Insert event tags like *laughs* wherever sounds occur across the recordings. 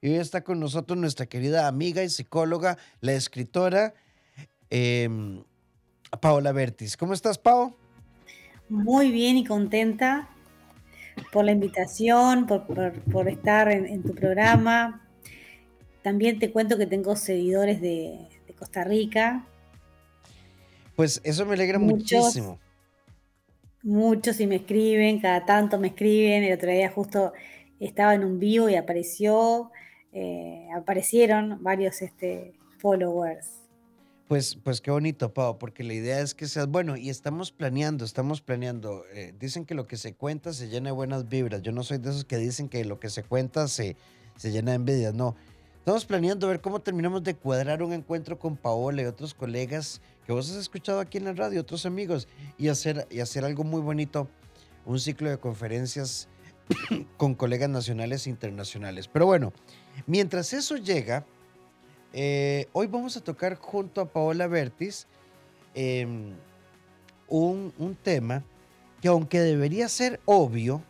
Y hoy está con nosotros nuestra querida amiga y psicóloga, la escritora em, Paola Bertis. ¿Cómo estás, Pao? Muy bien y contenta por la invitación, por, estar en, tu programa. También te cuento que tengo seguidores de, Costa Rica. Pues eso me alegra muchísimo. Muchos y me escriben, cada tanto me escriben. El otro día justo estaba en un vivo y apareció, eh, aparecieron varios este, followers. Pues, pues qué bonito, Pau, porque la idea es que seas bueno y estamos planeando, estamos planeando. Eh, dicen que lo que se cuenta se llena de buenas vibras. Yo no soy de esos que dicen que lo que se cuenta se, se llena de envidias. No, estamos planeando ver cómo terminamos de cuadrar un encuentro con Paola y otros colegas que vos has escuchado aquí en la radio, otros amigos, y hacer, y hacer algo muy bonito, un ciclo de conferencias *coughs* con colegas nacionales e internacionales. Pero bueno, mientras eso llega, eh, hoy vamos a tocar junto a Paola Bertis em, un, un tema que aunque debería ser obvio,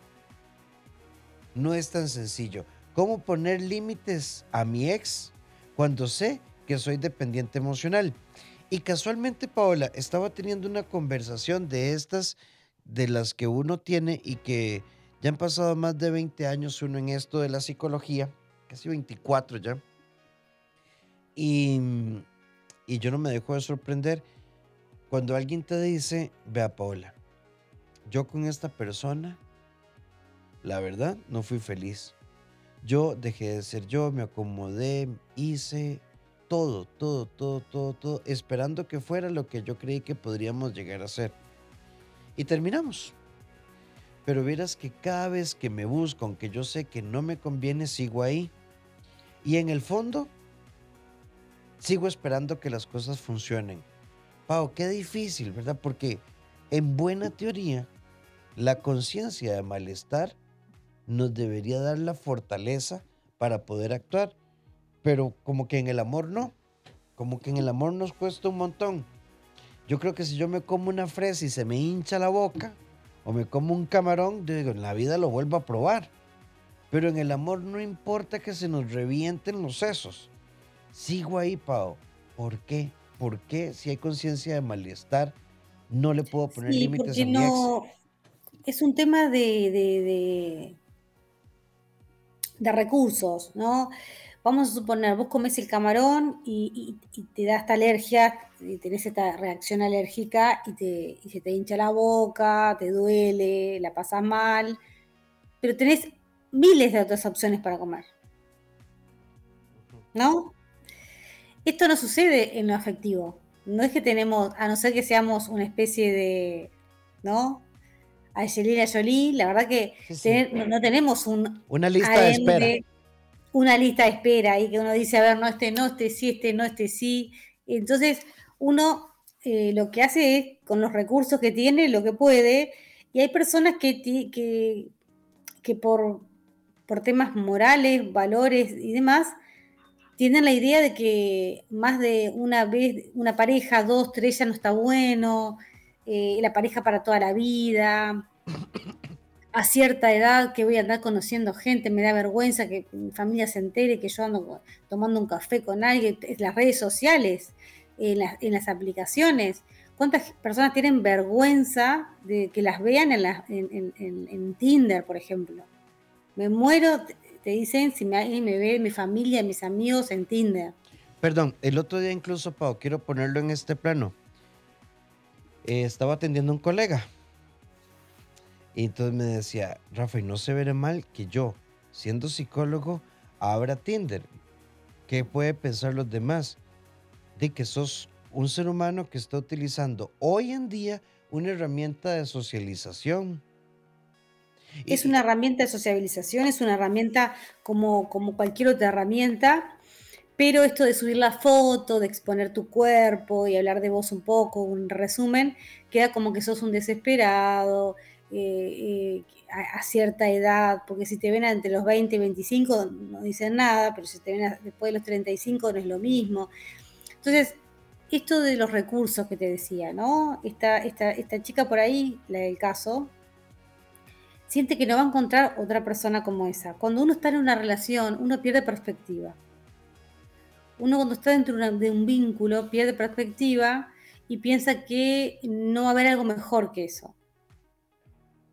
no es tan sencillo. ¿Cómo poner límites a mi ex cuando sé que soy dependiente emocional? Y casualmente, Paola, estaba teniendo una conversación de estas, de las que uno tiene y que ya han pasado más de 20 años uno en esto de la psicología, casi 24 ya. Y, y yo no me dejo de sorprender cuando alguien te dice, vea Paola, yo con esta persona, la verdad, no fui feliz. Yo dejé de ser yo, me acomodé, hice todo, todo, todo, todo, todo, esperando que fuera lo que yo creí que podríamos llegar a ser. Y terminamos. Pero verás que cada vez que me busco, aunque yo sé que no me conviene, sigo ahí. Y en el fondo, sigo esperando que las cosas funcionen. Pau, qué difícil, ¿verdad? Porque en buena teoría, la conciencia de malestar nos debería dar la fortaleza para poder actuar, pero como que en el amor no, como que en el amor nos cuesta un montón. Yo creo que si yo me como una fresa y se me hincha la boca, o me como un camarón, digo, en la vida lo vuelvo a probar. Pero en el amor no importa que se nos revienten los sesos. Sigo ahí, Pau. ¿Por qué? ¿Por qué si hay conciencia de malestar no le puedo poner límites a mi no, Es un tema de, de, de, recursos, ¿no? Vamos a suponer, vos comes el camarón y, te da esta alergia, y tenés esta reacción alérgica y, te, y se te hincha la boca, te duele, la pasas mal, pero tenés miles de otras opciones para comer. ¿No? Esto no sucede en lo afectivo. No es que tenemos, a no ser que seamos una especie de, ¿no? Angelina Jolie, la verdad que no, tenemos un una lista de espera. Una lista de espera y que uno dice, a ver, no, este no, este sí, este no, este sí. Entonces, uno eh, lo que hace es, con los recursos que tiene, lo que puede, y hay personas que, que, que por, por temas morales, valores y demás, tienen la idea de que más de una vez, una pareja, dos, tres ya no está bueno, eh, la pareja para toda la vida, a cierta edad que voy a andar conociendo gente, me da vergüenza que mi familia se entere que yo ando tomando un café con alguien, en las redes sociales, en, las aplicaciones. ¿Cuántas personas tienen vergüenza de que las vean en, en Tinder, por ejemplo? Me muero, te dicen si alguien me ve, mi familia, mis amigos en Tinder. Perdón, el otro día incluso, Pau, quiero ponerlo en este plano. Eh, estaba atendiendo a un colega. Y entonces me decía, Rafa, y no se verá mal que yo, siendo psicólogo, abra Tinder. ¿Qué puede pensar los demás? De que sos un ser humano que está utilizando hoy en día una herramienta de socialización es una herramienta de sociabilización, es una herramienta como, cualquier otra herramienta, pero esto de subir la foto, de exponer tu cuerpo y hablar de vos un poco, un resumen, queda como que sos un desesperado eh, eh, a, cierta edad, porque si te ven entre los 20 y 25 no dicen nada, pero si te ven después de los 35 no es lo mismo. Entonces, esto de los recursos que te decía, ¿no? Esta, esta, esta chica por ahí, la del caso, siente que no va a encontrar otra persona como esa. Cuando uno está en una relación, uno pierde perspectiva. Uno cuando está dentro de un vínculo pierde perspectiva y piensa que no va a haber algo mejor que eso.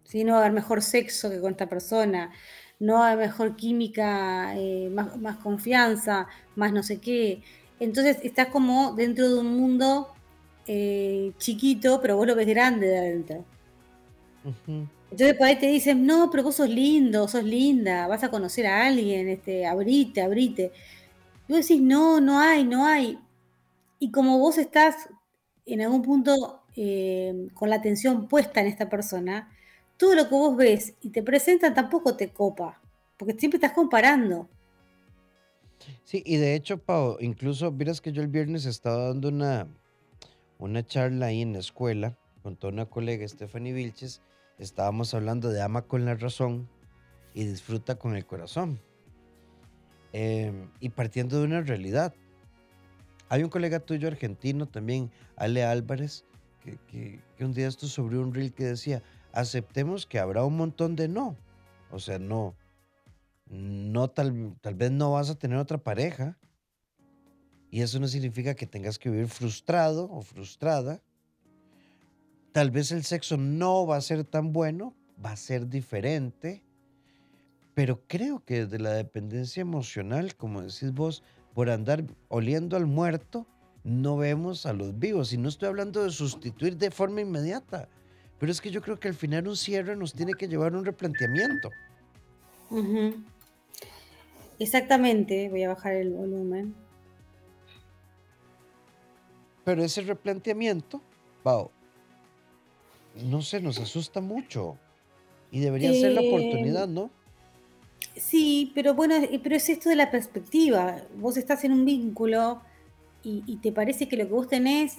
¿Sí? No va a haber mejor sexo que con esta persona, no va a haber mejor química, eh, más, confianza, más no sé qué. Entonces estás como dentro de un mundo eh, chiquito, pero vos lo ves grande de adentro. Entonces por ahí te dicen, no, pero vos sos lindo, sos linda, vas a conocer a alguien, este, abrite, abrite. Y vos decís, no, no hay, no hay. Y como vos estás en algún punto eh, con la atención puesta en esta persona, todo lo que vos ves y te presentan tampoco te copa, porque siempre estás comparando. Sí, y de hecho, Pau, incluso, miras que yo el viernes estaba dando una, una charla ahí en la escuela con toda una colega, Stephanie Vilches, estábamos hablando de ama con la razón y disfruta con el corazón. Em, y partiendo de una realidad. Hay un colega tuyo argentino también, Ale Álvarez, que, un día esto sobre un reel que decía, aceptemos que habrá un montón de no. O sea, no, no tal, tal vez no vas a tener otra pareja. Y eso no significa que tengas que vivir frustrado o frustrada. Tal vez el sexo no va a ser tan bueno, va a ser diferente. Pero creo que desde la dependencia emocional, como decís vos, por andar oliendo al muerto, no vemos a los vivos. Y no estoy hablando de sustituir de forma inmediata. Pero es que yo creo que al final un cierre nos tiene que llevar a un replanteamiento. Exactamente, voy a bajar el volumen. Pero ese replanteamiento, wow, no sé, nos asusta mucho. Y debería ser la oportunidad, ¿no? Sí, pero bueno, eh, pero es esto de la perspectiva. Vos estás en un vínculo y, te parece que lo que vos tenés,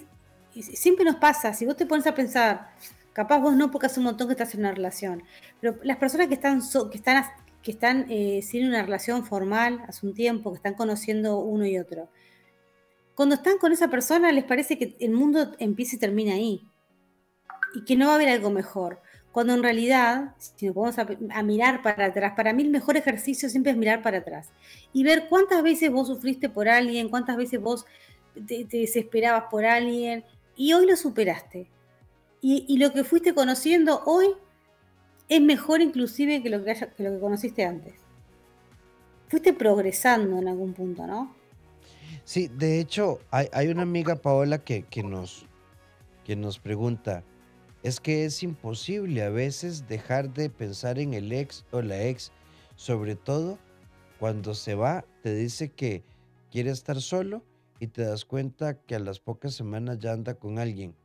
siempre nos pasa, si vos te pones a pensar, capaz vos no porque hace un montón que estás en una relación, pero las personas que están, que están, que están eh, sin una relación formal hace un tiempo, que están conociendo uno y otro, cuando están con esa persona les parece que el mundo empieza y termina ahí y que no va a haber algo mejor. Cuando en realidad, si nos vamos a, mirar para atrás, para mí el mejor ejercicio siempre es mirar para atrás y ver cuántas veces vos sufriste por alguien, cuántas veces vos te, desesperabas por alguien y hoy lo superaste. Y, lo que fuiste conociendo hoy es mejor inclusive que lo que, lo que conociste antes. Fuiste progresando en algún punto, ¿no? Sí, de hecho, hay, una amiga Paola que, que, nos, que nos pregunta, es que es imposible a veces dejar de pensar en el ex o la ex, sobre todo cuando se va, te dice que quiere estar solo y te das cuenta que a las pocas semanas ya anda con alguien.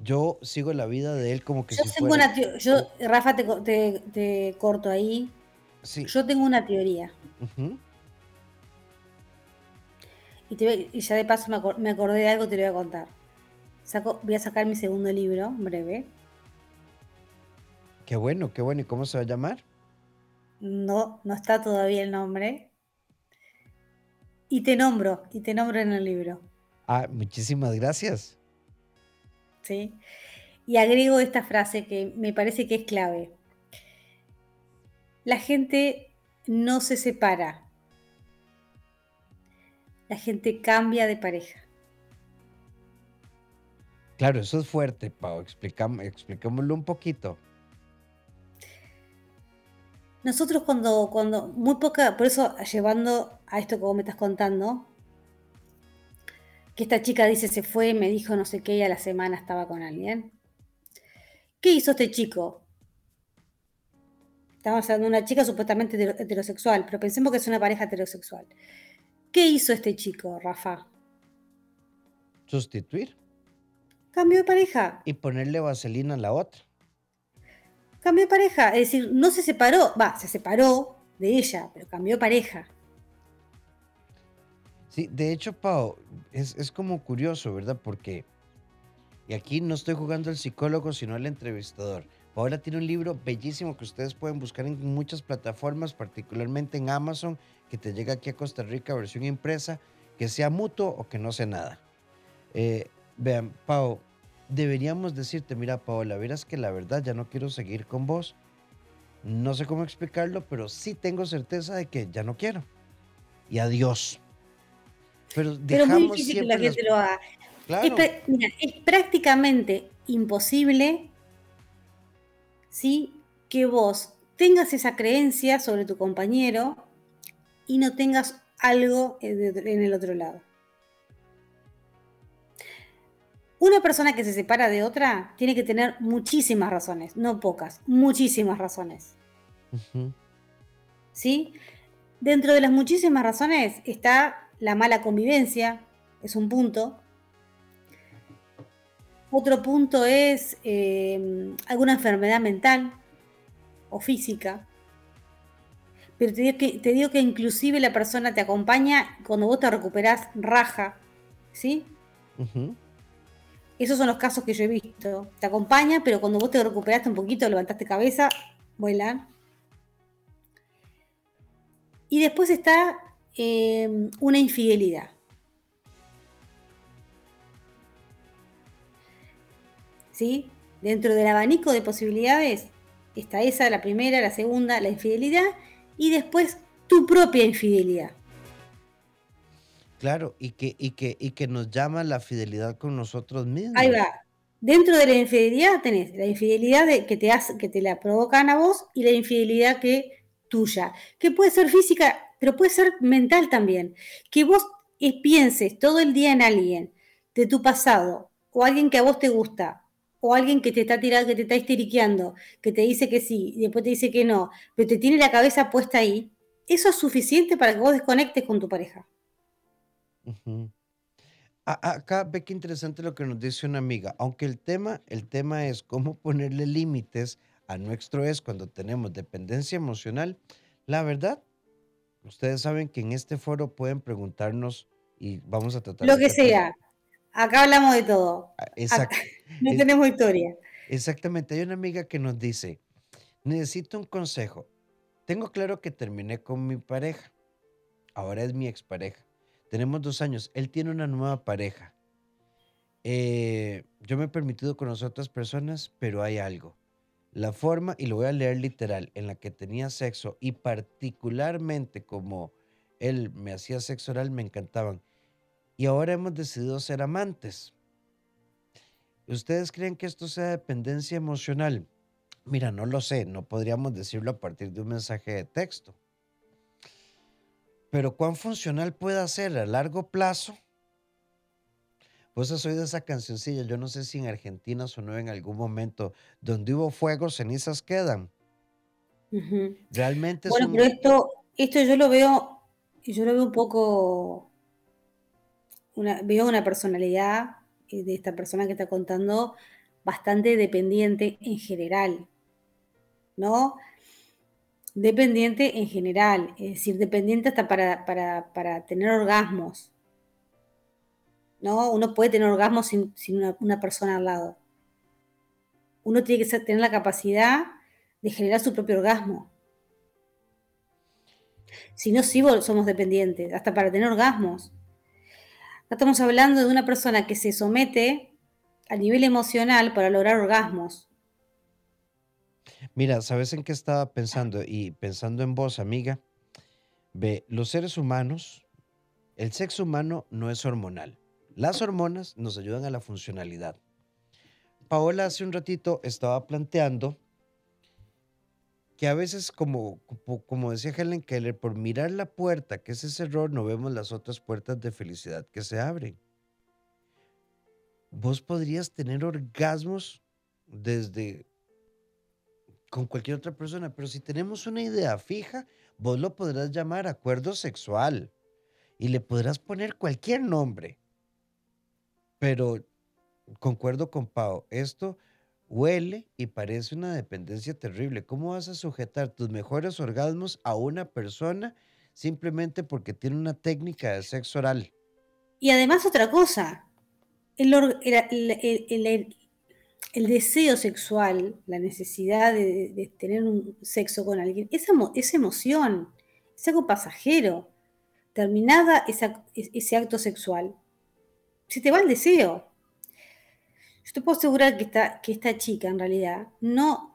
Yo sigo la vida de él como que yo tengo Una yo, Rafa, te, corto ahí. Sí. Yo tengo una teoría. y, ya de paso me, me acordé de algo, te lo voy a contar voy a sacar mi segundo libro, breve. Qué bueno, qué bueno. ¿Y cómo se va a llamar? No, no está todavía el nombre. Y te nombro, y te nombro en el libro. Ah, muchísimas gracias. Sí. Y agrego esta frase que me parece que es clave. La gente no se separa. La gente cambia de pareja. Claro, eso es fuerte, Pau. expliquémoslo un poquito. Nosotros cuando, cuando, muy poca, por eso llevando a esto que vos me estás contando, que esta chica dice se fue, me dijo no sé qué y a la semana estaba con alguien. ¿Qué hizo este chico? Estamos hablando de una chica supuestamente heterosexual, pero pensemos que es una pareja heterosexual. ¿Qué hizo este chico, Rafa? Sustituir. Cambio de pareja. Y ponerle vaselina a la otra. Cambio de pareja. Es decir, no se separó. Va, se separó de ella, pero cambió de pareja. Sí, de hecho, Pau, es, como curioso, ¿verdad? Porque, y aquí no estoy jugando al psicólogo, sino al entrevistador. Paola tiene un libro bellísimo que ustedes pueden buscar en muchas plataformas, particularmente en Amazon, que te llega aquí a Costa Rica, versión impresa, que sea mutuo o que no sea nada. Eh, Vean, Pau, deberíamos decirte, mira Paola, verás que la verdad ya no quiero seguir con vos. No sé cómo explicarlo, pero sí tengo certeza de que ya no quiero. Y adiós. Pero dejamos muy difícil que la gente lo haga. mira, es prácticamente imposible ¿sí? que vos tengas esa creencia sobre tu compañero y no tengas algo en el otro lado. Una persona que se separa de otra tiene que tener muchísimas razones, no pocas, muchísimas razones. ¿Sí? Dentro de las muchísimas razones está la mala convivencia, es un punto. Otro punto es eh, alguna enfermedad mental, o física. Pero te digo, que, te digo que inclusive la persona te acompaña cuando vos te recuperás raja, ¿sí? Esos son los casos que yo he visto. Te acompaña, pero cuando vos te recuperaste un poquito, levantaste cabeza, vuelan. Y después está em, una infidelidad. ¿Sí? Dentro del abanico de posibilidades Está esa, la primera, la segunda, la infidelidad y después tu propia infidelidad. Claro, y que, y que, y que nos llama la fidelidad con nosotros mismos. Ahí va. Dentro de la infidelidad tenés la infidelidad de, que, te hace, que te la provocan a vos y la infidelidad que tuya, que puede ser física, pero puede ser mental también. Que vos pienses todo el día en alguien de tu pasado o alguien que a vos te gusta o alguien que te está tirando, que te está histeriqueando, que te dice que sí y después te dice que no, pero te tiene la cabeza puesta ahí, eso es suficiente para que vos desconectes con tu pareja. Acá ve qué interesante lo que nos dice una amiga. Aunque el tema, el tema es cómo ponerle límites a nuestro es cuando tenemos dependencia emocional. La verdad, ustedes saben que en este foro pueden preguntarnos y vamos a tratar lo que sea. Acá hablamos de todo. Ah, exacto. *laughs* no tenemos historia. Exactamente. Hay una amiga que nos dice, necesito un consejo. Tengo claro que terminé con mi pareja. Ahora es mi expareja. Tenemos dos años. Él tiene una nueva pareja. Eh, yo me he permitido conocer otras personas, pero hay algo. La forma, y lo voy a leer literal, en la que tenía sexo y particularmente como él me hacía sexo oral, me encantaban y ahora hemos decidido ser amantes. ¿Ustedes creen que esto sea dependencia emocional? Mira, no lo sé, no podríamos decirlo a partir de un mensaje de texto. Pero ¿cuán funcional puede ser a largo plazo? Pues has oído esa cancioncilla, yo no sé si en Argentina sonó en algún momento, donde hubo fuego, cenizas quedan. Realmente Bueno, pero esto, esto yo lo veo, yo lo veo un poco veo una personalidad eh, de esta persona que está contando bastante dependiente en general, ¿no? Dependiente en general, es decir, dependiente hasta para, para, tener orgasmos, ¿no? Uno puede tener orgasmos sin, una, persona al lado. Uno tiene que tener la capacidad de generar su propio orgasmo. Si no, sí somos dependientes, hasta para tener orgasmos estamos hablando de una persona que se somete a nivel emocional para lograr orgasmos. Mira, ¿sabes en qué estaba pensando? Y pensando en vos, amiga, ve, los seres humanos, el sexo humano no es hormonal. Las hormonas nos ayudan a la funcionalidad. Paola hace un ratito estaba planteando que a veces, como, como decía Helen Keller, por mirar la puerta, que es ese error, no vemos las otras puertas de felicidad que se abren. Vos podrías tener orgasmos desde con cualquier otra persona, pero si tenemos una idea fija, vos lo podrás llamar acuerdo sexual y le podrás poner cualquier nombre. Pero concuerdo con Pau, esto Huele y parece una dependencia terrible. ¿Cómo vas a sujetar tus mejores orgasmos a una persona simplemente porque tiene una técnica de sexo oral? Y además otra cosa, el, deseo sexual, la necesidad de, tener un sexo con alguien, es, es emoción, es algo pasajero. Terminada ese acto sexual, se te va el deseo. yo te puedo asegurar que esta, que esta chica en realidad no,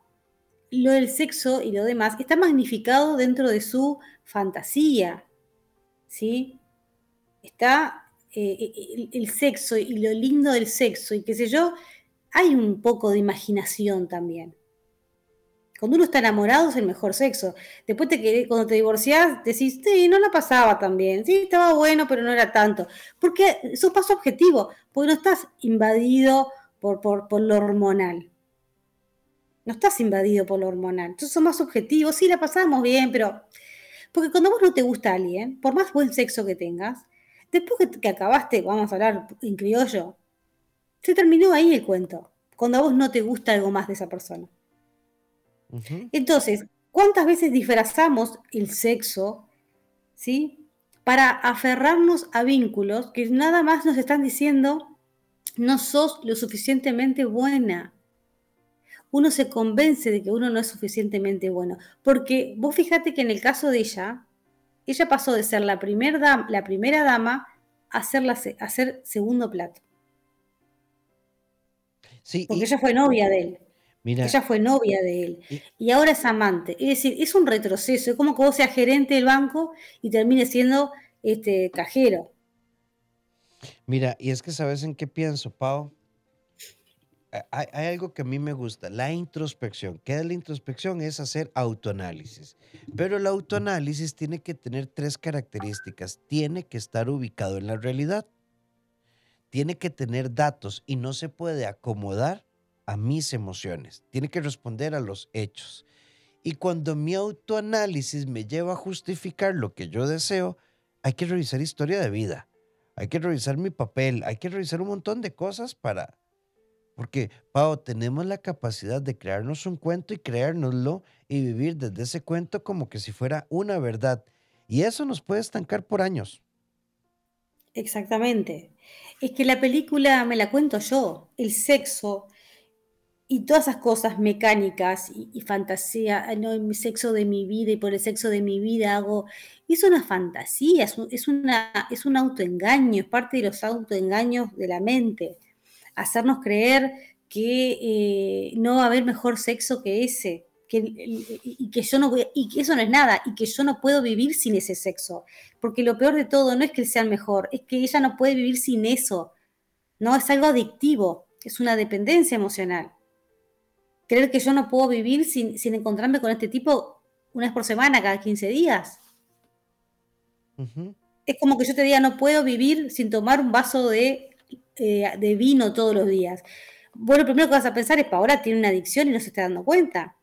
lo del sexo y lo demás está magnificado dentro de su fantasía, ¿sí? Está eh, eh, el, sexo y lo lindo del sexo y qué sé yo, hay un poco de imaginación también. Cuando uno está enamorado es el mejor sexo. Después te cuando te divorcias, decís, sí, no la pasaba tan bien. Sí, estaba bueno, pero no era tanto. Porque eso pasa objetivo, porque no estás invadido por, por, lo hormonal. No estás invadido por lo hormonal. Entonces son más objetivos. Sí, la pasamos bien, pero. Porque cuando vos no te gusta alguien, por más buen sexo que tengas, después que, que acabaste, vamos a hablar en criollo, se terminó ahí el cuento. Cuando a vos no te gusta algo más de esa persona. Entonces, ¿cuántas veces disfrazamos el sexo, ¿sí? Para aferrarnos a vínculos que nada más nos están diciendo, no sos lo suficientemente buena. Uno se convence de que uno no es suficientemente bueno. Porque vos fíjate que en el caso de ella, ella pasó de ser la, primer la primera dama a ser, la, a ser segundo plato. Sí, Porque ella fue novia de él. Ella fue novia de él. Y, ahora es amante. Es decir, es un retroceso. Es como que vos seas gerente del banco y termines siendo este cajero. Mira, y es que sabes en qué pienso, Pau. Hay, hay, algo que a mí me gusta, la introspección. ¿Qué es la introspección? Es hacer autoanálisis. Pero el autoanálisis tiene que tener tres características. Tiene que estar ubicado en la realidad. Tiene que tener datos y no se puede acomodar a mis emociones, tiene que responder a los hechos. Y cuando mi autoanálisis me lleva a justificar lo que yo deseo, hay que revisar historia de vida, hay que revisar mi papel, hay que revisar un montón de cosas para... Porque, Pau, tenemos la capacidad de crearnos un cuento y creárnoslo y vivir desde ese cuento como que si fuera una verdad. Y eso nos puede estancar por años. Exactamente. Es que la película me la cuento yo. El sexo, y todas esas cosas mecánicas y, fantasía, no, el sexo de mi vida y por el sexo de mi vida hago, es una fantasía, es un, una, es un autoengaño, es parte de los autoengaños de la mente. Hacernos creer que eh, no va a haber mejor sexo que ese, que, y que yo no voy, y que eso no es nada, y que yo no puedo vivir sin ese sexo. Porque lo peor de todo no es que él sea mejor, es que ella no puede vivir sin eso. No, es algo adictivo, es una dependencia emocional creer que yo no puedo vivir sin, encontrarme con este tipo una vez por semana, cada 15 días. Es como que yo te diga, no puedo vivir sin tomar un vaso de, eh, de vino todos los días. Bueno, lo primero que vas a pensar es, ahora tiene una adicción y no se está dando cuenta.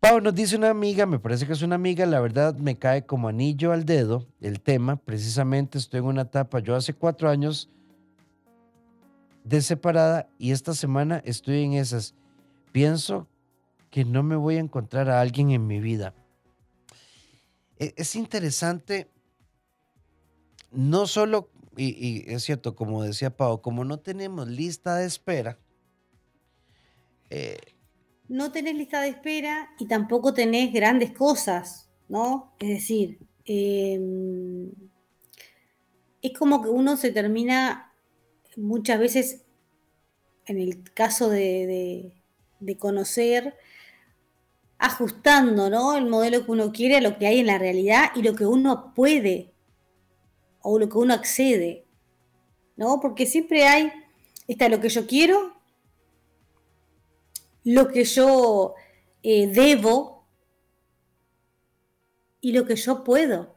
Pau, nos dice una amiga, me parece que es una amiga, la verdad me cae como anillo al dedo el tema. Precisamente estoy en una etapa, yo hace cuatro años de separada y esta semana estoy en esas pienso que no me voy a encontrar a alguien en mi vida. E, es interesante, no solo, y, es cierto, como decía Pau, como no tenemos lista de espera. Eh, no tenés lista de espera y tampoco tenés grandes cosas, ¿no? Es decir, em, es como que uno se termina muchas veces, en el caso de de conocer, ajustando ¿no? el modelo que uno quiere a lo que hay en la realidad y lo que uno puede o lo que uno accede. ¿no? Porque siempre hay, está lo que yo quiero, lo que yo eh, debo y lo que yo puedo.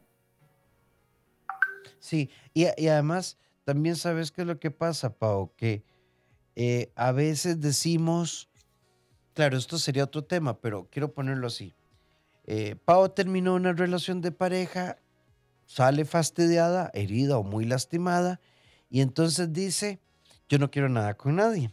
Sí, y, además también sabes qué es lo que pasa, Pau, que eh, a veces decimos, Claro, esto sería otro tema, pero quiero ponerlo así. Eh, Pau terminó una relación de pareja, sale fastidiada, herida o muy lastimada, y entonces dice, yo no quiero nada con nadie.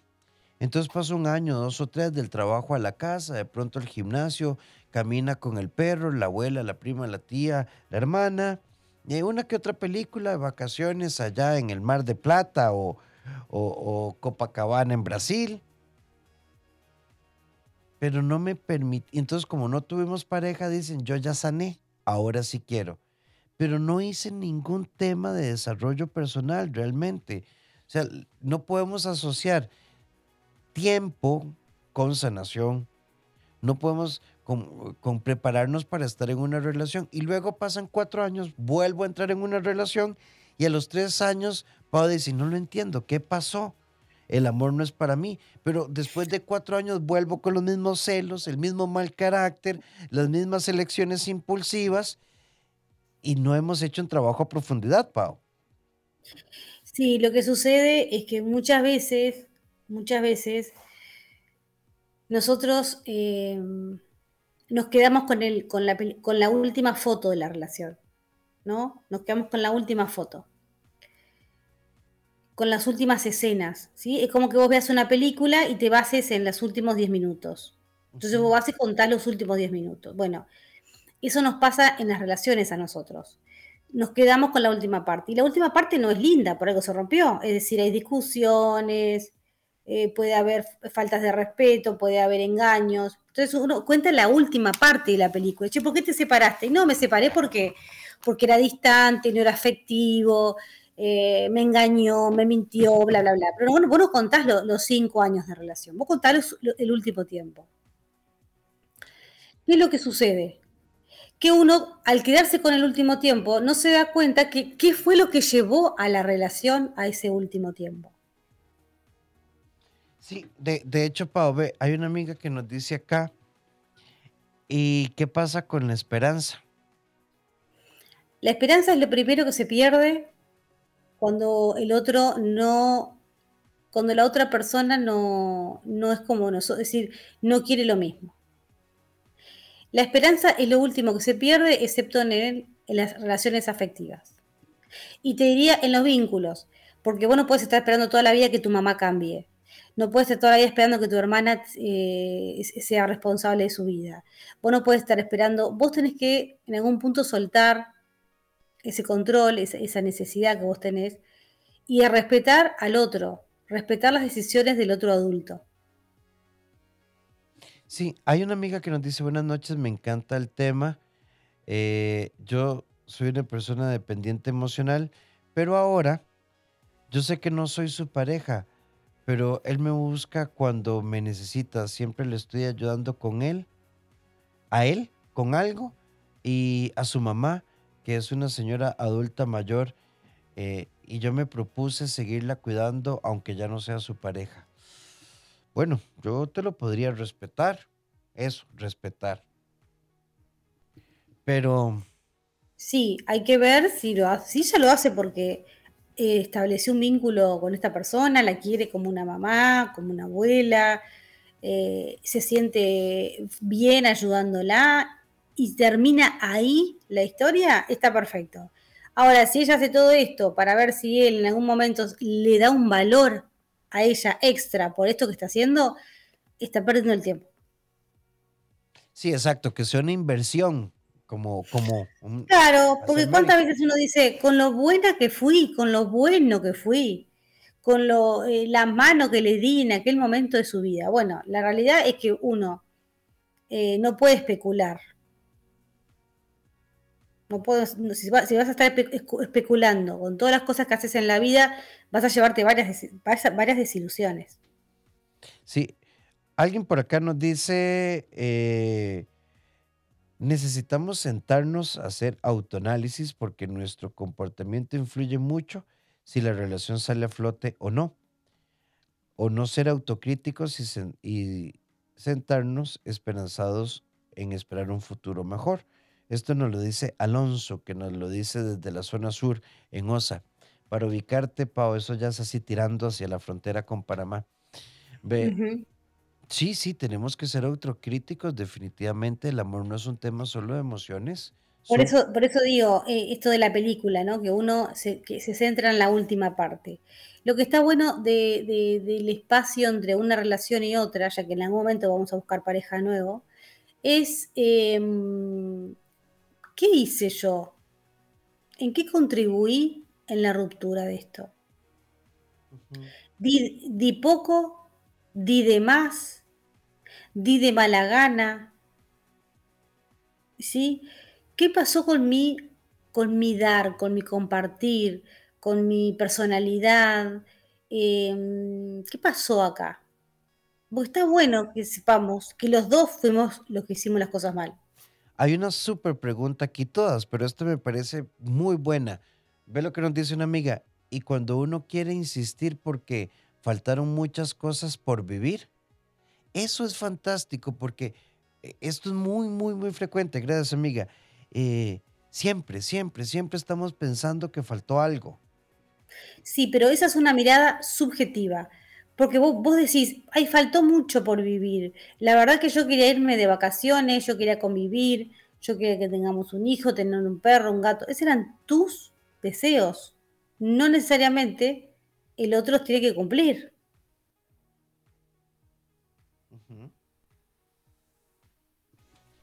Entonces pasa un año, dos o tres del trabajo a la casa, de pronto al gimnasio, camina con el perro, la abuela, la prima, la tía, la hermana, y hay una que otra película de vacaciones allá en el Mar de Plata o, o Copacabana en Brasil pero no me permite. Entonces, como no tuvimos pareja, dicen, yo ya sané, ahora sí quiero. Pero no hice ningún tema de desarrollo personal realmente. O sea, no podemos asociar tiempo con sanación, no podemos con, prepararnos para estar en una relación. Y luego pasan cuatro años, vuelvo a entrar en una relación y a los tres años puedo decir, no lo entiendo, ¿qué pasó? El amor no es para mí, pero después de cuatro años vuelvo con los mismos celos, el mismo mal carácter, las mismas elecciones impulsivas y no hemos hecho un trabajo a profundidad, Pau. Sí, lo que sucede es que muchas veces, muchas veces, nosotros em, nos quedamos con, el, con, la, con la última foto de la relación, ¿no? Nos quedamos con la última foto, con las últimas escenas, ¿sí? Es como que vos veas una película y te bases en los últimos 10 minutos. Entonces vos vas a contar los últimos 10 minutos. Bueno, eso nos pasa en las relaciones a nosotros. Nos quedamos con la última parte. Y la última parte no es linda, por algo se rompió. Es decir, hay discusiones, eh, puede haber faltas de respeto, puede haber engaños. Entonces uno cuenta la última parte de la película. ¿por qué te separaste? No, me separé porque, porque era distante, no era afectivo, eh, me engañó, me mintió, bla, bla, bla. Pero bueno, vos no contás los cinco años de relación, vos contás el último tiempo. ¿Qué es lo que sucede? Que uno, al quedarse con el último tiempo, no se da cuenta que qué fue lo que llevó a la relación a ese último tiempo. Sí, de, hecho, Pau, ve, hay una amiga que nos dice acá, ¿y qué pasa con la esperanza? La esperanza es lo primero que se pierde cuando el otro no, cuando la otra persona no, no es como nosotros, es decir, no quiere lo mismo. La esperanza es lo último que se pierde, excepto en, en las relaciones afectivas. Y te diría en los vínculos, porque vos no puedes estar esperando toda la vida que tu mamá cambie no puedes estar todavía esperando que tu hermana eh, sea responsable de su vida. Vos no puedes estar esperando, vos tenés que en algún punto soltar ese control, esa, necesidad que vos tenés y respetar al otro, respetar las decisiones del otro adulto. Sí, hay una amiga que nos dice buenas noches, me encanta el tema. Eh, yo soy una persona dependiente emocional, pero ahora yo sé que no soy su pareja pero él me busca cuando me necesita. Siempre le estoy ayudando con él, a él, con algo, y a su mamá, que es una señora adulta mayor, eh, y yo me propuse seguirla cuidando aunque ya no sea su pareja. Bueno, yo te lo podría respetar, eso, respetar. Pero... Sí, hay que ver si lo lo hace porque eh, estableció un vínculo con esta persona, la quiere como una mamá, como una abuela, eh, se siente bien ayudándola y termina ahí la historia, está perfecto. Ahora, si ella hace todo esto para ver si él en algún momento le da un valor a ella extra por esto que está haciendo, está perdiendo el tiempo. Sí, exacto, que sea una inversión como, como claro, porque cuántas veces uno dice, con lo buena que fui, con lo bueno que fui, con lo, eh, la mano que le di en aquel momento de su vida. Bueno, la realidad es que uno eh, no puede especular. No puedo, si, vas, a estar especulando con todas las cosas que haces en la vida, vas a llevarte varias, varias desilusiones. Sí, alguien por acá nos dice, eh, Necesitamos sentarnos a hacer autoanálisis porque nuestro comportamiento influye mucho si la relación sale a flote o no. O no ser autocríticos y, sentarnos esperanzados en esperar un futuro mejor. Esto nos lo dice Alonso, que nos lo dice desde la zona sur, en Osa. Para ubicarte, Pau, eso ya es así tirando hacia la frontera con Panamá. Ve, Sí, sí, tenemos que ser autocríticos, definitivamente. El amor no es un tema solo de emociones. Por eso, por eso digo, eh, esto de la película, ¿no? Que uno se, que se centra en la última parte. Lo que está bueno de, del espacio entre una relación y otra, ya que en algún momento vamos a buscar pareja nuevo, es em, ¿qué hice yo? ¿En qué contribuí en la ruptura de esto? di, di poco, di de más, di de mala gana. ¿Sí? ¿Qué pasó con mi, con mi dar, con mi compartir, con mi personalidad? Em, ¿Qué pasó acá? Porque está bueno que sepamos que los dos fuimos los que hicimos las cosas mal. Hay una súper pregunta aquí todas, pero esto me parece muy buena. Ve lo que nos dice una amiga. Y cuando uno quiere insistir porque faltaron muchas cosas por vivir, eso es fantástico porque eh, esto es muy, muy, muy frecuente. Gracias, amiga. Eh, siempre, siempre, siempre estamos pensando que faltó algo. Sí, pero esa es una mirada subjetiva. Porque vos, decís, ay, faltó mucho por vivir. La verdad que yo quería irme de vacaciones, yo quería convivir, yo quería que tengamos un hijo, tener un perro, un gato. Esos eran tus deseos. No necesariamente el otro tiene que cumplir.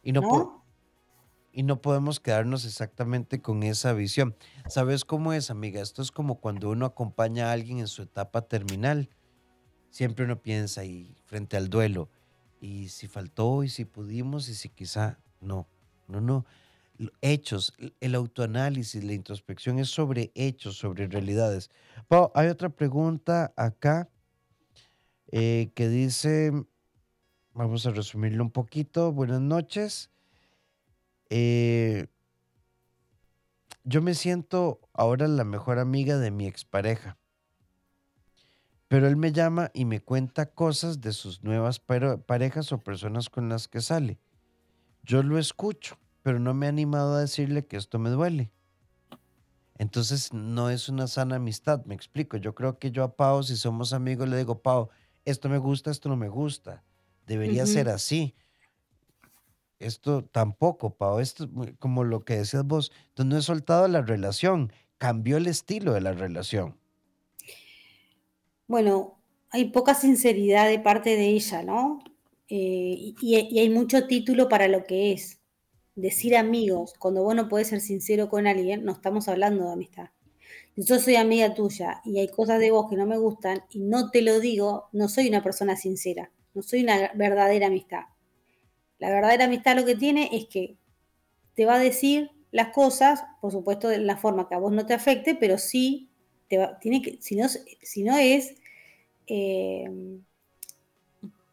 Y no, y no podemos quedarnos exactamente con esa visión. ¿Sabes cómo es, amiga? Esto es como cuando uno acompaña a alguien en su etapa terminal. Siempre uno piensa ahí frente al duelo, y si faltó, y si pudimos, y si quizá no, no, no. Hechos, el autoanálisis, la introspección es sobre hechos, sobre realidades. Pau, hay otra pregunta acá eh, que dice, Vamos a resumirlo un poquito. Buenas noches. Eh, yo me siento ahora la mejor amiga de mi expareja. Pero él me llama y me cuenta cosas de sus nuevas parejas o personas con las que sale. Yo lo escucho, pero no me he animado a decirle que esto me duele. Entonces no es una sana amistad, me explico. Yo creo que yo a Pau, si somos amigos, le digo, Pau, esto me gusta, esto no me gusta debería ser así. Esto tampoco, Pau, esto es como lo que decías vos, entonces no he soltado la relación, cambió el estilo de la relación. Bueno, hay poca sinceridad de parte de ella, ¿no? Eh, y, hay mucho título para lo que es. Decir amigos, cuando vos no podés ser sincero con alguien, no estamos hablando de amistad. yo soy amiga tuya y hay cosas de vos que no me gustan y no te lo digo, no soy una persona sincera no soy una verdadera amistad. La verdadera amistad lo que tiene es que te va a decir las cosas, por supuesto, de la forma que a vos no te afecte, pero sí te tiene que, si no, si no es eh,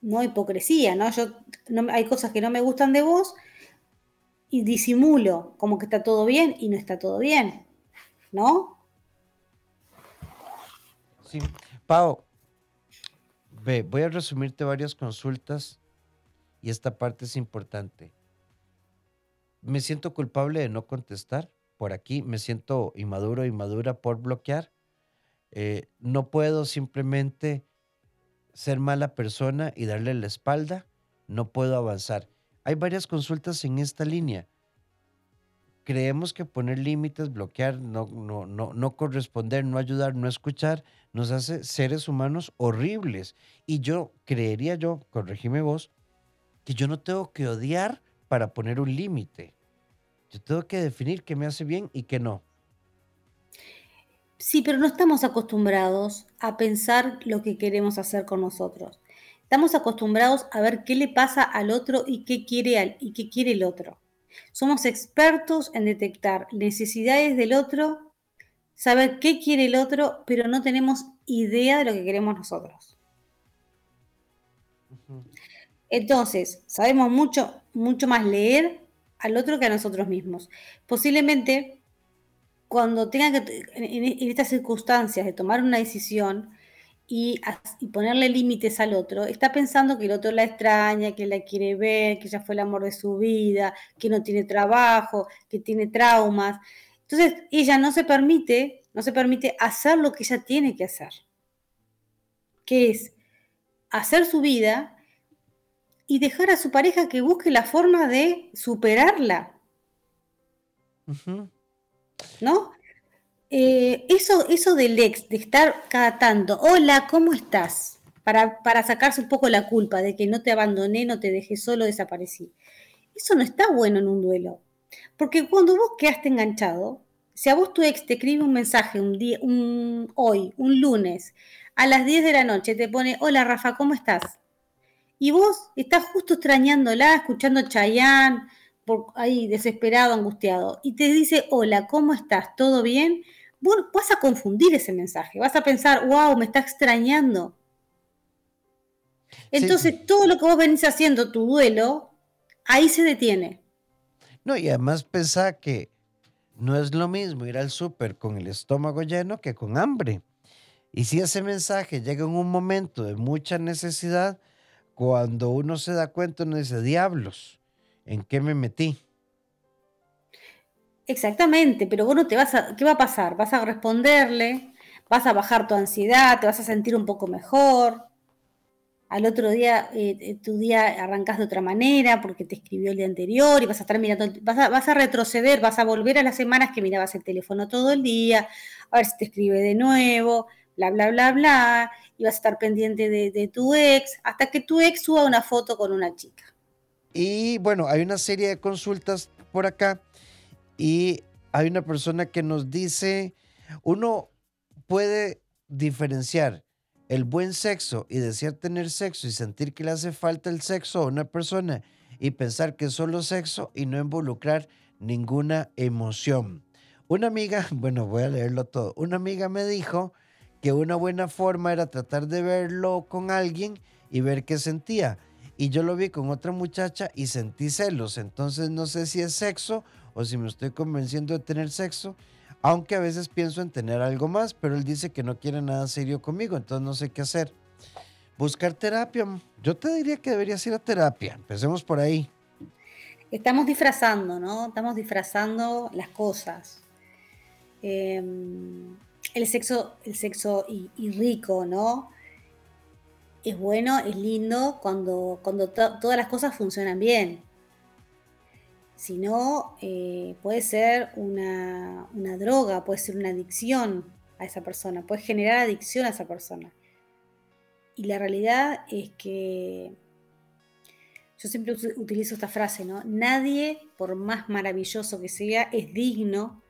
no hipocresía, ¿no? Yo hay cosas que no me gustan de vos y disimulo como que está todo bien y no está todo bien, ¿no? Sí. Pau, Ve, voy a resumirte varias consultas y esta parte es importante. Me siento culpable de no contestar por aquí, me siento inmaduro, inmadura por bloquear. Eh, no puedo simplemente ser mala persona y darle la espalda, no puedo avanzar. Hay varias consultas en esta línea. Creemos que poner límites, bloquear, no, no, no, no corresponder, no ayudar, no escuchar, nos hace seres humanos horribles. Y yo creería yo, corregime vos, que yo no tengo que odiar para poner un límite. Yo tengo que definir qué me hace bien y qué no. Sí, pero no estamos acostumbrados a pensar lo que queremos hacer con nosotros. Estamos acostumbrados a ver qué le pasa al otro y qué quiere, y qué quiere el otro. Somos expertos en detectar necesidades del otro saber qué quiere el otro, pero no tenemos idea de lo que queremos nosotros. Entonces, sabemos mucho, mucho más leer al otro que a nosotros mismos. Posiblemente, cuando tenga que, en, estas circunstancias de tomar una decisión y, y ponerle límites al otro, está pensando que el otro la extraña, que la quiere ver, que ya fue el amor de su vida, que no tiene trabajo, que tiene traumas. Entonces, ella no se permite, no se permite hacer lo que ella tiene que hacer, que es hacer su vida y dejar a su pareja que busque la forma de superarla. ¿No? Eh, eso, eso del ex, de estar cada tanto, hola, ¿cómo estás? Para, para sacarse un poco la culpa de que no te abandoné, no te dejé solo, desaparecí. Eso no está bueno en un duelo. Porque cuando vos quedaste enganchado, si a vos tu ex te escribe un mensaje un día, un, hoy, un lunes, a las 10 de la noche, te pone, hola Rafa, ¿cómo estás? Y vos estás justo extrañándola, escuchando Chayanne, por ahí desesperado, angustiado, y te dice, hola, ¿cómo estás? ¿Todo bien? Vas a confundir ese mensaje, vas a pensar, wow, me está extrañando. Entonces, todo lo que vos venís haciendo, tu duelo, ahí se detiene. No, y además pensá que no es lo mismo ir al súper con el estómago lleno que con hambre. Y si ese mensaje llega en un momento de mucha necesidad, cuando uno se da cuenta, uno dice, diablos, ¿en qué me metí? Exactamente, pero vos no te vas a, ¿qué va a pasar? Vas a responderle, vas a bajar tu ansiedad, te vas a sentir un poco mejor. Al otro día, eh, eh, tu día arrancas de otra manera porque te escribió el día anterior y vas a estar mirando, vas a, vas a retroceder, vas a volver a las semanas que mirabas el teléfono todo el día, a ver si te escribe de nuevo, bla, bla, bla, bla, y vas a estar pendiente de, de tu ex, hasta que tu ex suba una foto con una chica. Y bueno, hay una serie de consultas por acá y hay una persona que nos dice, uno puede diferenciar el buen sexo y desear tener sexo y sentir que le hace falta el sexo a una persona y pensar que es solo sexo y no involucrar ninguna emoción. Una amiga, *laughs* bueno, voy a leerlo todo, una amiga me dijo que una buena forma era tratar de verlo con alguien y ver qué sentía. Y yo lo vi con otra muchacha y sentí celos, entonces no sé si es sexo o si me estoy convenciendo de tener sexo, aunque a veces pienso en tener algo más, pero él dice que no quiere nada serio conmigo, entonces no sé qué hacer. Buscar terapia, yo te diría que deberías ir a terapia, empecemos por ahí. Estamos disfrazando, ¿no? Estamos disfrazando las cosas. Em, el sexo, el sexo y, rico, ¿no? Es bueno, es lindo cuando, cuando todas las cosas funcionan bien sino eh, puede ser una, droga, puede ser una adicción a esa persona, puede generar adicción a esa persona. Y la realidad es que yo siempre utilizo esta frase, ¿no? Nadie, por más maravilloso que sea, es digno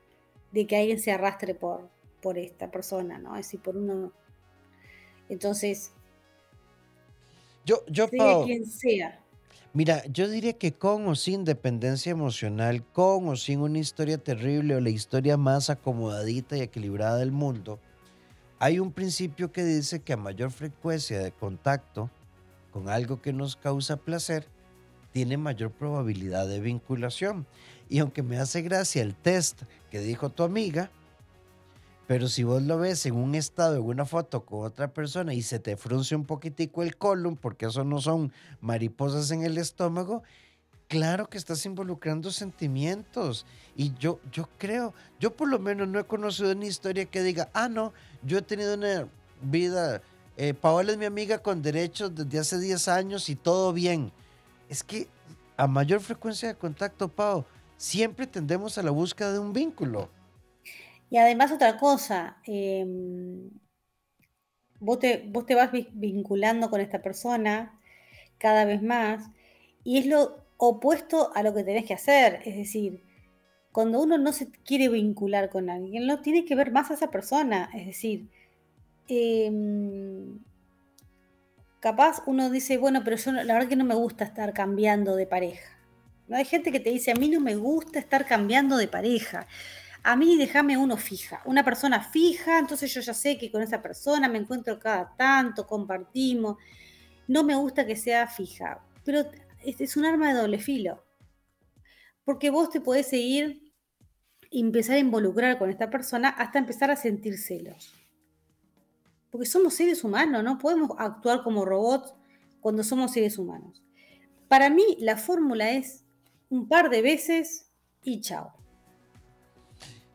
de que alguien se arrastre por, por esta persona, ¿no? Es decir, por uno. Entonces, yo, yo sea quien sea, Mira, yo diría que con o sin dependencia emocional, con o sin una historia terrible o la historia más acomodadita y equilibrada del mundo, hay un principio que dice que a mayor frecuencia de contacto con algo que nos causa placer, tiene mayor probabilidad de vinculación. Y aunque me hace gracia el test que dijo tu amiga, pero si vos lo ves en un estado, en una foto con otra persona y se te frunce un poquitico el colon, porque eso no son mariposas en el estómago, claro que estás involucrando sentimientos. Y yo, yo creo, yo por lo menos no he conocido una historia que diga, ah, no, yo he tenido una vida, eh, Paola es mi amiga con derechos desde hace 10 años y todo bien. Es que a mayor frecuencia de contacto, Pao, siempre tendemos a la búsqueda de un vínculo. Y además otra cosa, em, vos, te, vos te vas vinculando con esta persona cada vez más y es lo opuesto a lo que tenés que hacer. Es decir, cuando uno no se quiere vincular con alguien, no tiene que ver más a esa persona. Es decir, em, capaz uno dice, bueno, pero yo la verdad que no me gusta estar cambiando de pareja. ¿No? Hay gente que te dice, a mí no me gusta estar cambiando de pareja a mí déjame uno fija, una persona fija, entonces yo ya sé que con esa persona me encuentro cada tanto, compartimos. No me gusta que sea fija, pero es un arma de doble filo. Porque vos te podés seguir y empezar a involucrar con esta persona hasta empezar a sentir celos. Porque somos seres humanos, no podemos actuar como robots cuando somos seres humanos. Para mí la fórmula es un par de veces y chao.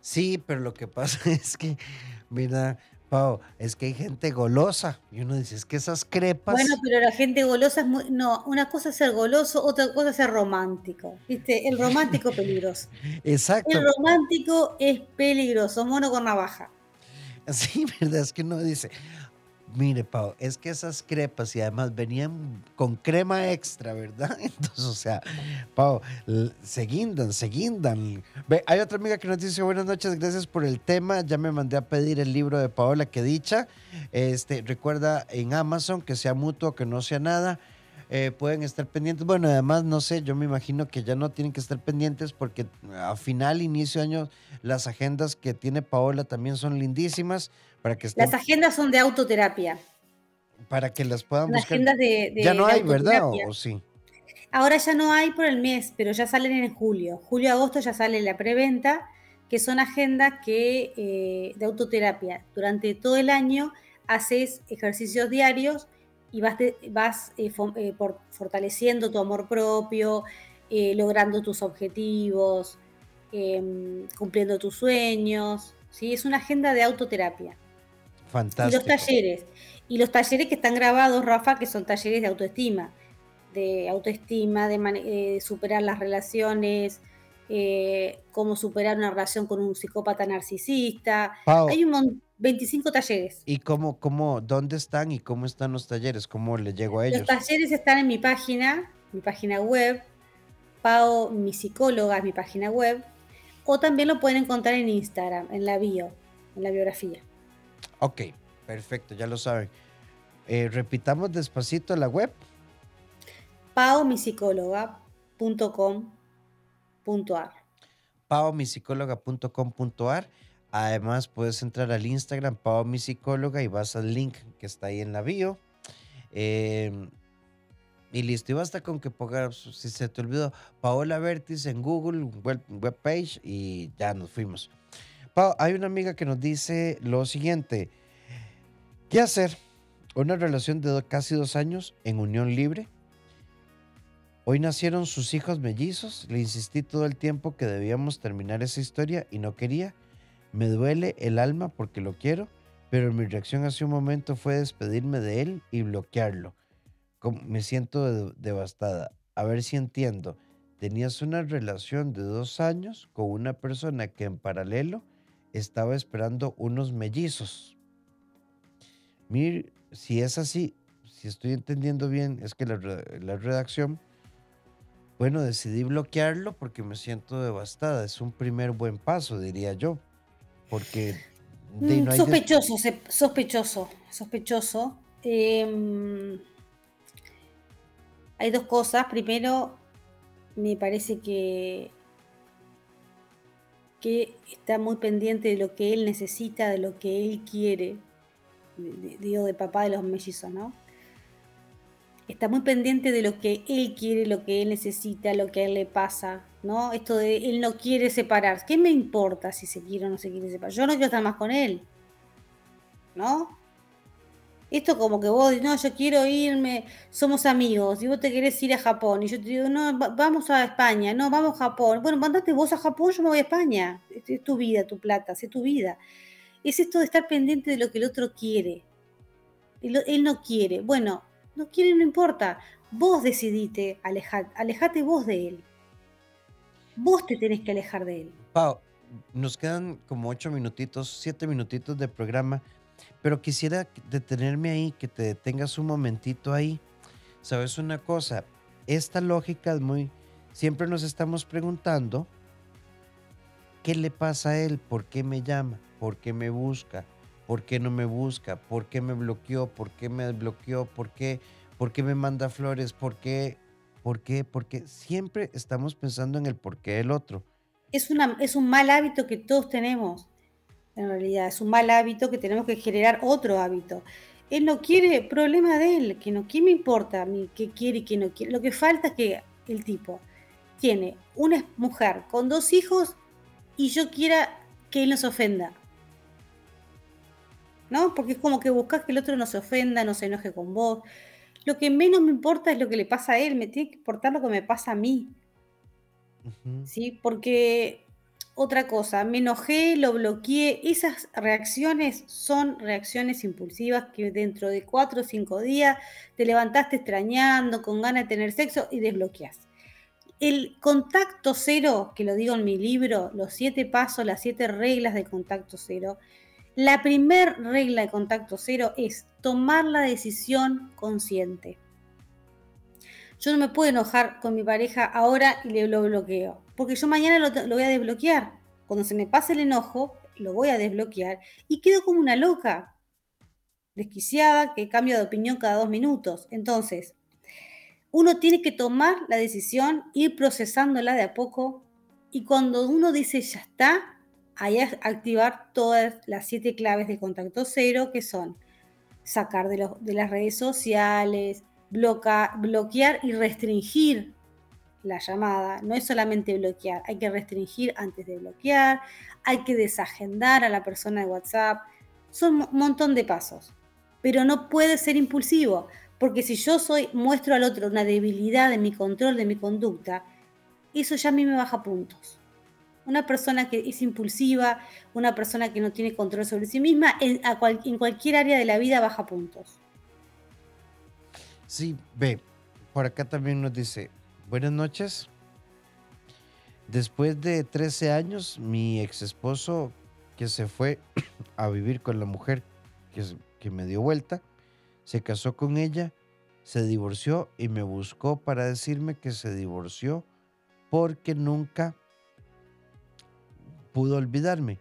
Sí, pero lo que pasa *laughs* es que, mira, Pau, es que hay gente golosa. Y uno dice, es que esas crepas. Bueno, pero la gente golosa es muy. No, una cosa es ser goloso, otra cosa es ser romántico. ¿Viste? El romántico peligroso. Exacto. El romántico es peligroso, mono con navaja. *laughs* Sí, verdad, es que uno dice, Mire, Pau, es que esas crepas y además venían con crema extra, ¿verdad? *laughs* Entonces, o sea, Pau, se guindan, se guindan. Ve, hay otra amiga que nos dice buenas noches, gracias por el tema. Ya me mandé a pedir el libro de Paola que dicha. Este, recuerda en Amazon que sea mutuo, que no sea nada. Eh, pueden estar pendientes. Bueno, además, no sé, yo me imagino que ya no tienen que estar pendientes porque a final, inicio de año, las agendas que tiene Paola también son lindísimas. Para que Las agendas son de autoterapia. Para que las puedan buscar. agendas de, ya no de hay, ¿verdad? autoterapia. ¿O, o sí? Ahora ya no hay por el mes, pero ya salen en julio. Julio-agosto ya sale la preventa, que son agendas que, eh, de autoterapia. Durante todo el año haces ejercicios diarios y vas, vas eh, eh, por- fortaleciendo tu amor propio, eh, logrando tus objetivos, em, cumpliendo tus sueños. ¿sí? Es una agenda de autoterapia. Y los Fantástico. talleres. Y los talleres que están grabados, Rafa, que son talleres de autoestima. De autoestima, de, eh, superar las relaciones, cómo superar una relación con un psicópata narcisista. Pau, Hay un mon- 25 talleres. ¿y cómo, cómo, dónde están y cómo están los talleres? ¿Cómo le llego a Los ellos? talleres están en mi página, mi página web, Pao, mi psicóloga, es mi página web, o también lo pueden encontrar en Instagram, en la bio, en la biografía. Ok, perfecto, ya lo saben. Eh, repitamos despacito la web. paomipsicóloga.com.ar. paomisicóloga.com.ar. Además, puedes entrar al Instagram, Pao Mi Psicóloga, y vas al link que está ahí en la bio. Eh, y listo, y basta con que pongas, si se te olvidó, Paola Vertis en Google, web, webpage, y ya nos fuimos. Pao, hay una amiga que nos dice lo siguiente: ¿Qué hacer? Una relación de casi dos años en unión libre. Hoy nacieron sus hijos mellizos. Le insistí todo el tiempo que debíamos terminar esa historia y no quería. Me duele el alma porque lo quiero, pero mi reacción hace un momento fue despedirme de él y bloquearlo. Me siento de- devastada. A ver si entiendo. Tenías una relación de dos años con una persona que en paralelo estaba esperando unos mellizos. Mir, si es así, si estoy entendiendo bien, es que la, la redacción bueno, decidí bloquearlo porque me siento devastada. Es un primer buen paso, diría yo. Porque de, Mm, no hay des- sospechoso, sospechoso, sospechoso. Em, hay dos cosas. Primero, me parece que, que está muy pendiente de lo que él necesita, de lo que él quiere. digo, de papá de los mellizos, ¿no? Está muy pendiente de lo que él quiere, lo que él necesita, lo que a él le pasa, ¿no? Esto de él no quiere separar. ¿Qué me importa si se quiere o no se quiere separar? Yo no quiero estar más con él. ¿no? Esto como que vos, no, yo quiero irme, somos amigos, y vos te querés ir a Japón, y yo te digo, no, va- vamos a España, no, vamos a Japón. Bueno, mandate vos a Japón, yo me voy a España. Es, tu vida, tu plata, es tu vida. Es esto de estar pendiente de lo que el otro quiere. Él, él no quiere. Bueno, no quiere, no importa. Vos decidite alejar, alejate vos de él. Vos te tenés que alejar de él. Pau, nos quedan como ocho minutitos, siete minutitos de programa, pero quisiera detenerme ahí, que te detengas un momentito ahí. ¿Sabes una cosa? Esta lógica es muy... Siempre nos estamos preguntando, ¿qué le pasa a él? ¿Por qué me llama? ¿Por qué me busca? ¿Por qué no me busca? ¿Por qué me bloqueó? ¿Por qué me desbloqueó? ¿Por qué, ¿Por qué me manda flores? ¿Por qué? ¿Por qué? Porque siempre estamos pensando en el por qué del otro. Es, una, es un mal hábito que todos tenemos, en realidad. Es un mal hábito que tenemos que generar otro hábito. Él no quiere, problema de él, que no, ¿qué me importa a mí qué quiere y qué no quiere? Lo que falta es que el tipo tiene una mujer con dos hijos y yo quiera que él no se ofenda. ¿No? Porque es como que buscas que el otro no se ofenda, no se enoje con vos. Lo que menos me importa es lo que le pasa a él, me tiene que importar lo que me pasa a mí. ¿sí? Porque otra cosa, me enojé, lo bloqueé, esas reacciones son reacciones impulsivas que dentro de cuatro o cinco días te levantaste extrañando, con ganas de tener sexo y desbloqueas. El contacto cero, que lo digo en mi libro, los siete pasos, las siete reglas de contacto cero, la primer regla de contacto cero es tomar la decisión consciente. Yo no me puedo enojar con mi pareja ahora y le lo bloqueo, porque yo mañana lo, voy a desbloquear. Cuando se me pase el enojo, lo voy a desbloquear y quedo como una loca, desquiciada, que cambia de opinión cada dos minutos. Entonces, uno tiene que tomar la decisión, ir procesándola de a poco y cuando uno dice ya está, ahí a activar todas las siete claves de contacto cero que son sacar de, de las redes sociales, bloquear y restringir la llamada. No es solamente bloquear, hay que restringir antes de bloquear, hay que desagendar a la persona de WhatsApp. Son un montón de pasos. Pero no puede ser impulsivo, porque si yo soy, muestro al otro una debilidad en mi control de mi conducta, eso ya a mí me baja puntos. Una persona que es impulsiva, una persona que no tiene control sobre sí misma, en, en cualquier área de la vida baja puntos. Sí, ve, por acá también nos dice, buenas noches. Después de 13 años, mi ex esposo que se fue *clears throat* a vivir con la mujer que, que me dio vuelta, se casó con ella, se divorció y me buscó para decirme que se divorció porque nunca pudo olvidarme.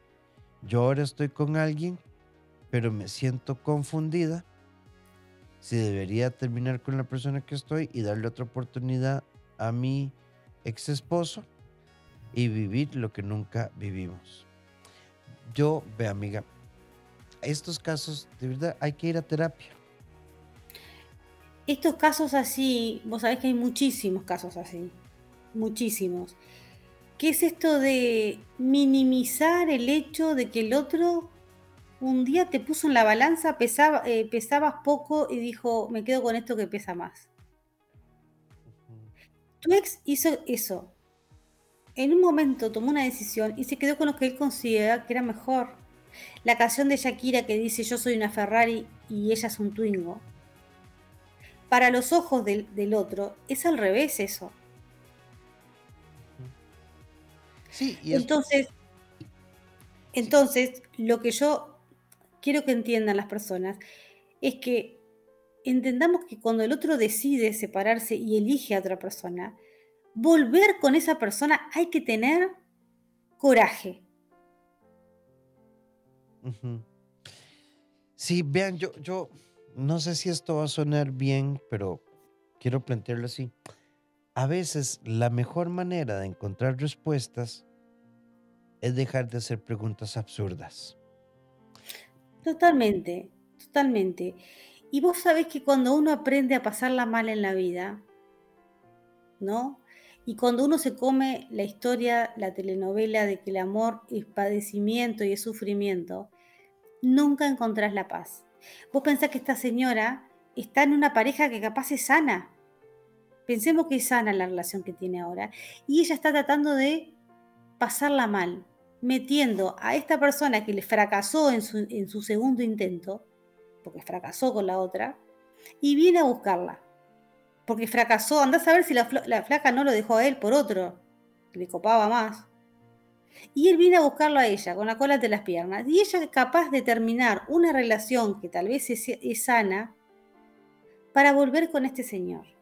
Yo ahora estoy con alguien, pero me siento confundida si debería terminar con la persona que estoy y darle otra oportunidad a mi ex esposo y vivir lo que nunca vivimos. Yo, ve amiga, estos casos de verdad hay que ir a terapia. Estos casos así, vos sabés que hay muchísimos casos así, muchísimos. ¿Qué es esto de minimizar el hecho de que el otro un día te puso en la balanza, pesaba, eh, pesabas poco y dijo, me quedo con esto que pesa más. Tu ex hizo eso. En un momento tomó una decisión y se quedó con lo que él considera que era mejor. La canción de Shakira que dice yo soy una Ferrari y ella es un Twingo. Para los ojos del, del otro es al revés eso. Sí, y entonces, entonces, lo que yo quiero que entiendan las personas es que entendamos que cuando el otro decide separarse y elige a otra persona, volver con esa persona hay que tener coraje. Sí, vean, yo, yo no sé si esto va a sonar bien, pero quiero plantearlo así. A veces la mejor manera de encontrar respuestas es dejar de hacer preguntas absurdas. Totalmente, totalmente. Y vos sabés que cuando uno aprende a pasarla mal en la vida, ¿no? Y cuando uno se come la historia, la telenovela de que el amor es padecimiento y es sufrimiento, nunca encontrás la paz. Vos pensás que esta señora está en una pareja que capaz es sana. Pensemos que es sana la relación que tiene ahora. Y ella está tratando de pasarla mal metiendo a esta persona que le fracasó en su, segundo intento, porque fracasó con la otra, y viene a buscarla. Porque fracasó, andás a ver si la, flaca no lo dejó a él por otro, que le copaba más. Y él viene a buscarlo a ella, con la cola de las piernas. Y ella es capaz de terminar una relación que tal vez es, sana para volver con este señor.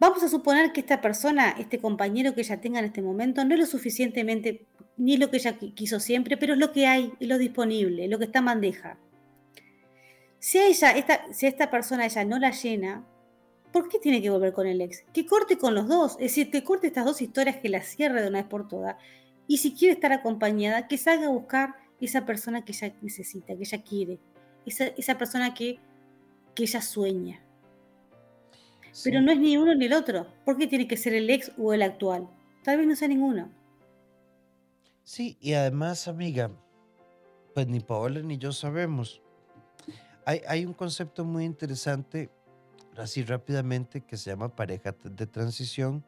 Vamos a suponer que esta persona, este compañero que ella tenga en este momento, no es lo suficientemente, ni lo que ella quiso siempre, pero es lo que hay, es lo disponible, lo que está en bandeja. Si a ella, esta, si esta persona ella no la llena, ¿por qué tiene que volver con el ex? Que corte con los dos, es decir, que corte estas dos historias, que las cierre de una vez por todas. Y si quiere estar acompañada, que salga a buscar esa persona que ella necesita, que ella quiere, esa, esa persona que, que ella sueña. Pero no es ni uno ni el otro. ¿Por qué tiene que ser el ex o el actual? Tal vez no sea ninguno. Sí, y además, amiga, pues ni Paola ni yo sabemos. Hay, hay un concepto muy interesante, así rápidamente, que se llama pareja de transición.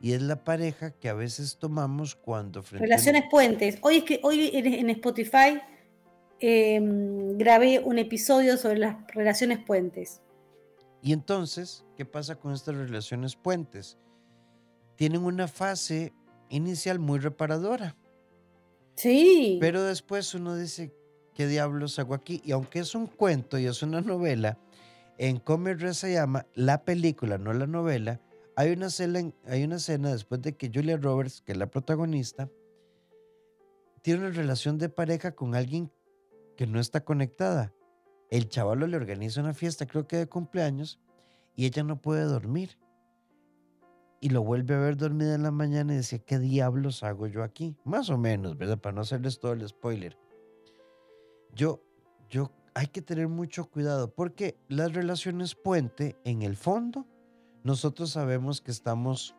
Y es la pareja que a veces tomamos cuando... Relaciones puentes. Hoy, es que, hoy en Spotify em, grabé un episodio sobre las relaciones puentes. Y entonces, ¿qué pasa con estas relaciones puentes? Tienen una fase inicial muy reparadora. Sí. Pero después uno dice, ¿qué diablos hago aquí? Y aunque es un cuento y es una novela, en Comer se llama la película, no la novela, hay una, escena, hay una escena después de que Julia Roberts, que es la protagonista, tiene una relación de pareja con alguien que no está conectada el chavalo le organiza una fiesta, creo que de cumpleaños, y ella no puede dormir. Y lo vuelve a ver dormida en la mañana y decía, ¿qué diablos hago yo aquí? Más o menos, ¿verdad? Para no hacerles todo el spoiler. yo, yo, hay que tener mucho cuidado porque las relaciones puente, en el fondo, nosotros sabemos que estamos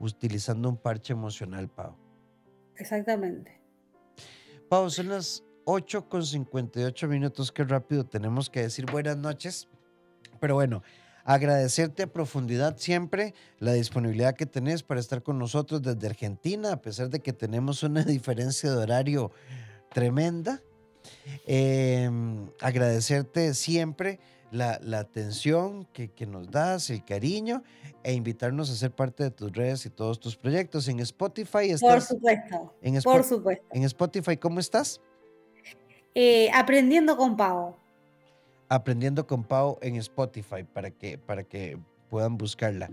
utilizando un parche emocional, Pau. Exactamente. Pau, son las 8 con 58 minutos. Qué rápido tenemos que decir buenas noches. Pero bueno, agradecerte a profundidad siempre la disponibilidad que tenés para estar con nosotros desde Argentina, a pesar de que tenemos una *laughs* diferencia de horario tremenda. Em, agradecerte siempre la, atención que, nos das, el cariño e invitarnos a ser parte de tus redes y todos tus proyectos. En Spotify estás. Por supuesto. En por supuesto. En Spotify, ¿cómo estás? Eh, aprendiendo con Pau. Aprendiendo con Pau en Spotify para que, para que puedan buscarla.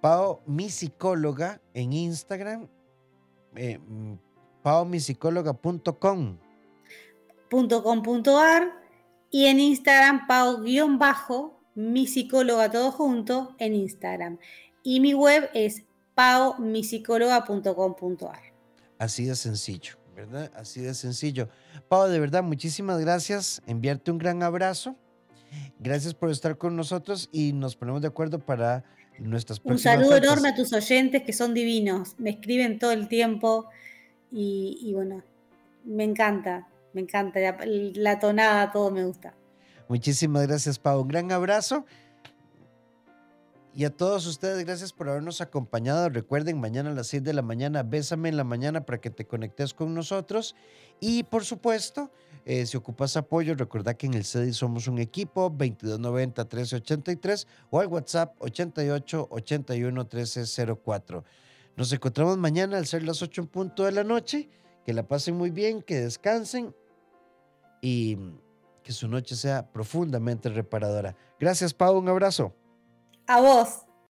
Pau, mi psicóloga en Instagram, eh, mm. .com.ar y en Instagram pau-bajo, mi psicóloga todo junto en Instagram. Y mi web es paumisicóloga.com.ar. Así de sencillo, ¿verdad? Así de sencillo. Pau, de verdad, muchísimas gracias. Enviarte un gran abrazo. Gracias por estar con nosotros y nos ponemos de acuerdo para nuestras próximas Un saludo enorme a tus oyentes que son divinos. Me escriben todo el tiempo y, y bueno, me encanta. Me encanta, la, tonada, todo me gusta. Muchísimas gracias, Pau. Un gran abrazo. Y a todos ustedes, gracias por habernos acompañado. Recuerden, mañana a las 6 de la mañana, bésame en la mañana para que te conectes con nosotros. Y por supuesto, eh, si ocupas apoyo, recuerda que en el CEDI somos un equipo, 2290-1383 o al WhatsApp 88 81 1304. Nos encontramos mañana al ser las 8 en punto de la noche. Que la pasen muy bien, que descansen y que su noche sea profundamente reparadora. Gracias, Pau. Un abrazo. A vos.